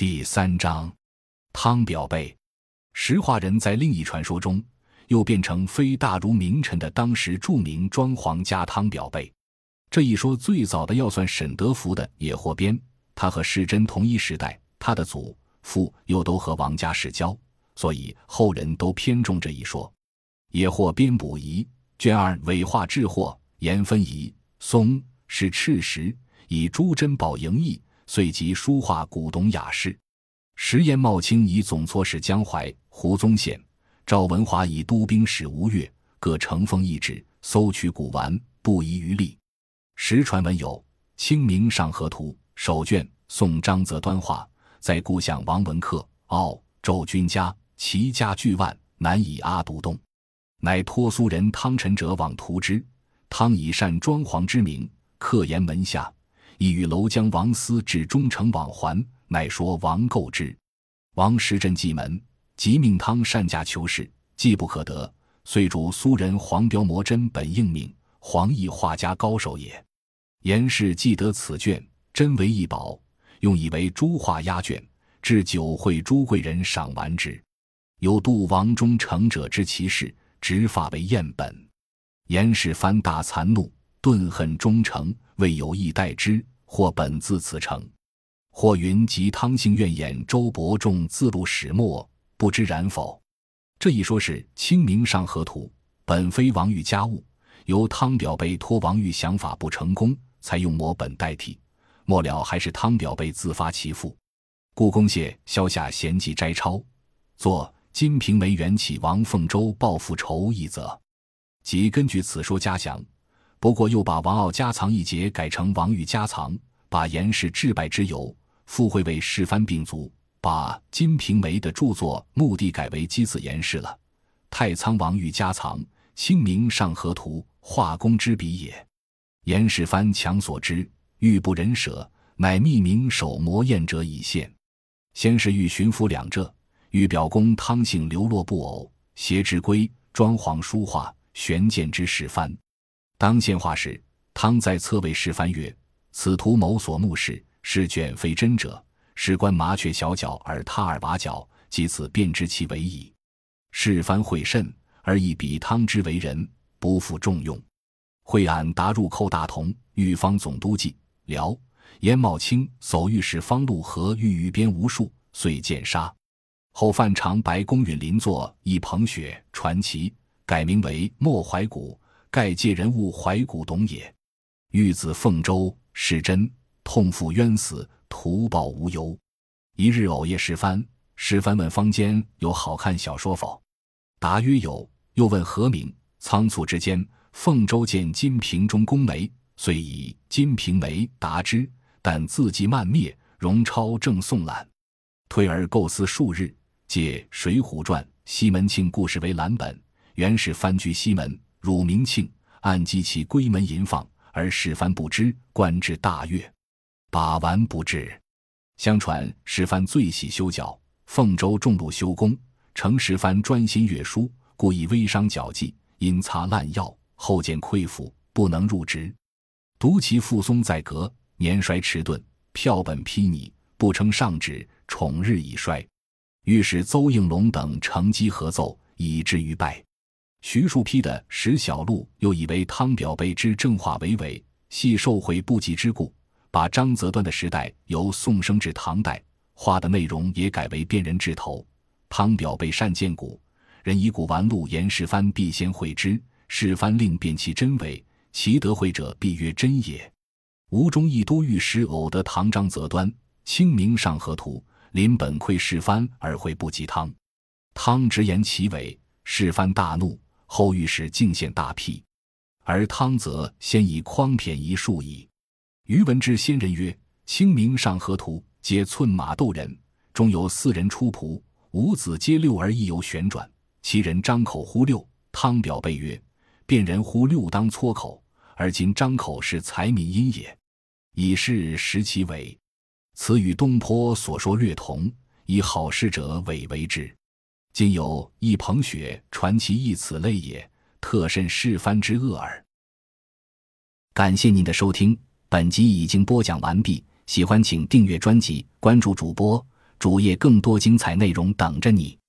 第三章，汤表背。石化人在另一传说中，又变成非大儒名臣的当时著名庄皇家汤表背。这一说最早的要算沈德福的野获编，他和世真同一时代，他的祖父又都和王家世交，所以后人都偏重这一说。野获编补遗卷二伪画制货言分仪松是赤石，以朱珍宝营役。遂集书画古董雅士，石岩茂清以总措使江淮、胡宗宪、赵文华以都兵使吴越，各乘风一旨，搜取古玩，不遗余力。实传闻有《清明上河图》手卷，宋张择端画，在故乡王文克、傲周君家，齐家巨万，难以阿独动，乃托苏人汤臣者往图之。汤以善装潢之名，刻言门下。亦与楼江王思至忠诚往还，乃说王购之。王时镇蓟门，即命汤善驾求是，既不可得，遂主苏人黄标摩真本应命，黄亦画家高手也。严氏既得此卷，真为一宝，用以为朱画压卷，至酒会朱贵人赏玩之。有度王忠诚者知其事，执法为赝本。严氏翻大惭怒，顿恨忠诚，未有意待之。或本自此成，或云及汤姓怨言周伯仲自录始末，不知然否？这一说是《清明上河图》，本非王玉家务，由汤表被托王玉想法不成功，才用摹本代替。末了还是汤表被自发其父。故宫谢萧下闲记摘抄，作《金瓶梅》缘起王凤洲报复仇一则，即根据此说加详。不过又把王傲家藏一节改成王玉家藏，把严氏致败之由附会为世蕃并卒，把《金瓶梅》的著作目的改为箕子严氏了。太仓王玉家藏，《清明上河图》画工之笔也。严世蕃强所之，欲不忍舍，乃密名手磨砚者以献。先是欲巡抚两浙，欲表公汤姓流落布偶，携之归，装潢书画，悬见之世蕃。当献画时，汤在侧位示范曰：“此图某所目视，是卷非真者。事观麻雀小脚而踏耳瓦角，即此便知其为矣。”示范会甚，而以比汤之为人，不负重用。惠安达入寇大同，御方总督记辽严茂清走御史方禄和御于边无数，遂见杀。后范长白公允邻作一捧雪传奇，改名为莫怀古。盖借人物怀古董也，玉子凤州是真，痛负冤死，图报无忧。一日偶夜时番，时番问坊间有好看小说否？答曰有。又问何名？仓促之间，凤州见《金瓶》中宫梅，遂以《金瓶梅》答之，但字迹漫灭。荣超正诵览，退而构思数日，借《水浒传》西门庆故事为蓝本，原是番居西门。汝明庆暗击其闺门淫放，而世蕃不知，官至大悦，把玩不至。相传世蕃最喜修脚，凤州重禄修工，程世蕃专心阅书，故意微伤脚迹，因擦烂药，后见溃腐，不能入职。独其父松在阁，年衰迟钝，票本披靡，不称上旨，宠日已衰。御史邹应龙等乘机合奏，以至于败。徐庶批的《石小录》又以为汤表被之正化为伪，系受贿不及之故，把张择端的时代由宋升至唐代，画的内容也改为辨人治头。汤表被善见古，人以古玩录言世蕃必先会之，世蕃令辨其真伪，其得会者必曰真也。吴中义都御史偶得唐张择端《清明上河图》，临本窥世蕃而会不及汤，汤直言其伪，世蕃大怒。后御史敬献大批，而汤则先以匡骈一数矣。余闻之先人曰：“清明上河图，皆寸马斗人，中有四人出仆，五子皆六而一游旋转。其人张口呼六，汤表备曰：‘辨人呼六当撮口，而今张口是财民音也，以是识其伪。’此与东坡所说略同，以好事者伪为之。”今有一捧雪传奇一此类也，特甚世蕃之恶耳。感谢您的收听，本集已经播讲完毕。喜欢请订阅专辑，关注主播主页更多精彩内容等着你。